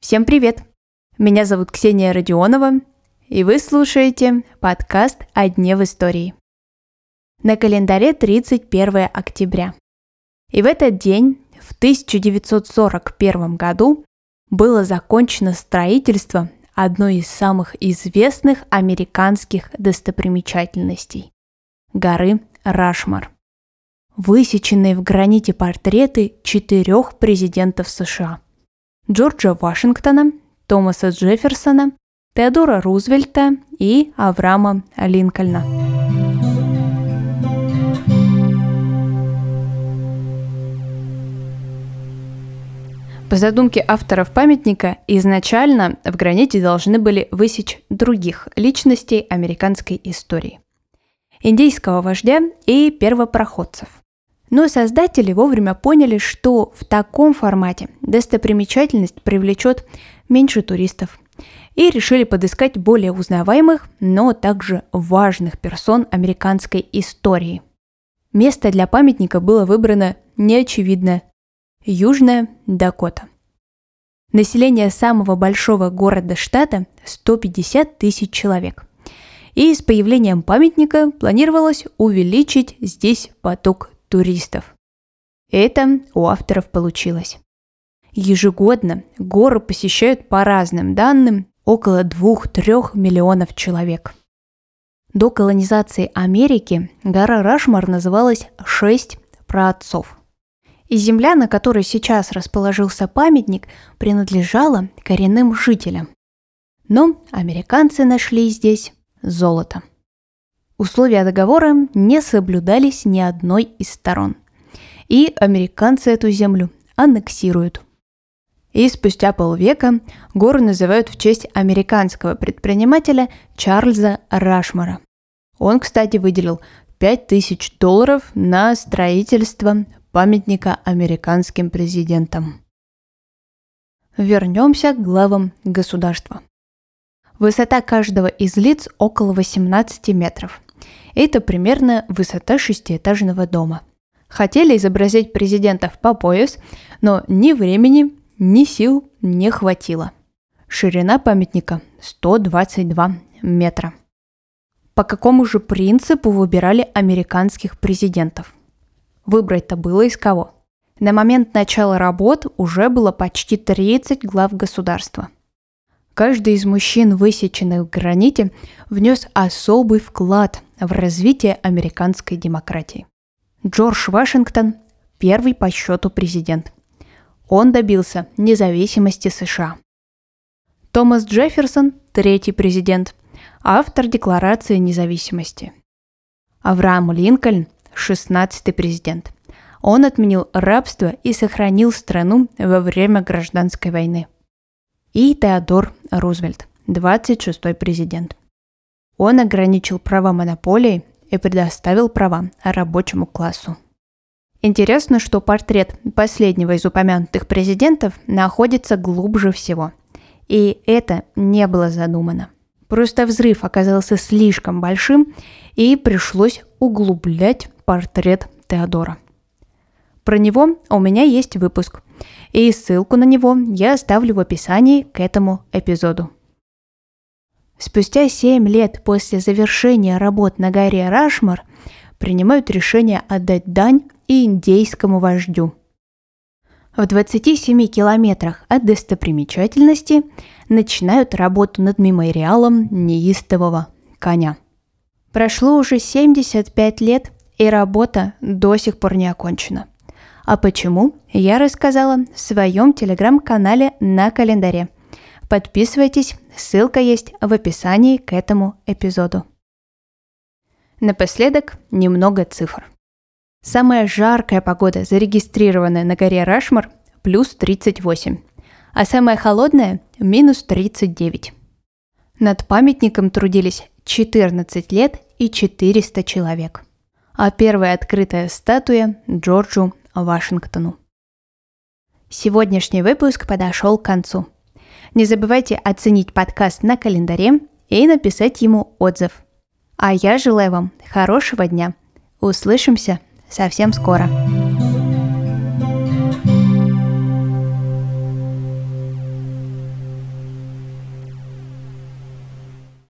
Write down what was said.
Всем привет! Меня зовут Ксения Родионова, и вы слушаете подкаст «О дне в истории». На календаре 31 октября. И в этот день, в 1941 году, было закончено строительство одной из самых известных американских достопримечательностей – горы Рашмар. Высеченные в граните портреты четырех президентов США – Джорджа Вашингтона, Томаса Джефферсона, Теодора Рузвельта и Авраама Линкольна. По задумке авторов памятника, изначально в граните должны были высечь других личностей американской истории. Индийского вождя и первопроходцев. Но создатели вовремя поняли, что в таком формате достопримечательность привлечет меньше туристов, и решили подыскать более узнаваемых, но также важных персон американской истории. Место для памятника было выбрано неочевидное Южная Дакота. Население самого большого города штата – 150 тысяч человек. И с появлением памятника планировалось увеличить здесь поток туристов. Это у авторов получилось. Ежегодно гору посещают по разным данным около 2-3 миллионов человек. До колонизации Америки гора Рашмар называлась «Шесть праотцов». И земля, на которой сейчас расположился памятник, принадлежала коренным жителям. Но американцы нашли здесь золото. Условия договора не соблюдались ни одной из сторон. И американцы эту землю аннексируют. И спустя полвека гору называют в честь американского предпринимателя Чарльза Рашмара. Он, кстати, выделил 5000 долларов на строительство памятника американским президентам. Вернемся к главам государства. Высота каждого из лиц около 18 метров. Это примерно высота шестиэтажного дома. Хотели изобразить президентов по пояс, но ни времени, ни сил не хватило. Ширина памятника 122 метра. По какому же принципу выбирали американских президентов? Выбрать-то было из кого. На момент начала работ уже было почти 30 глав государства. Каждый из мужчин, высеченных в граните, внес особый вклад в развитие американской демократии. Джордж Вашингтон – первый по счету президент. Он добился независимости США. Томас Джефферсон – третий президент, автор Декларации независимости. Авраам Линкольн 16-й президент. Он отменил рабство и сохранил страну во время гражданской войны. И Теодор Рузвельт, 26-й президент. Он ограничил права монополии и предоставил права рабочему классу. Интересно, что портрет последнего из упомянутых президентов находится глубже всего. И это не было задумано. Просто взрыв оказался слишком большим, и пришлось углублять портрет Теодора. Про него у меня есть выпуск, и ссылку на него я оставлю в описании к этому эпизоду. Спустя 7 лет после завершения работ на горе Рашмар принимают решение отдать дань и индейскому вождю. В 27 километрах от достопримечательности начинают работу над мемориалом неистового коня. Прошло уже 75 лет, и работа до сих пор не окончена. А почему, я рассказала в своем телеграм-канале на календаре. Подписывайтесь, ссылка есть в описании к этому эпизоду. Напоследок немного цифр. Самая жаркая погода, зарегистрированная на горе Рашмар, плюс 38, а самая холодная – минус 39. Над памятником трудились 14 лет и 400 человек а первая открытая статуя Джорджу Вашингтону. Сегодняшний выпуск подошел к концу. Не забывайте оценить подкаст на календаре и написать ему отзыв. А я желаю вам хорошего дня. Услышимся совсем скоро.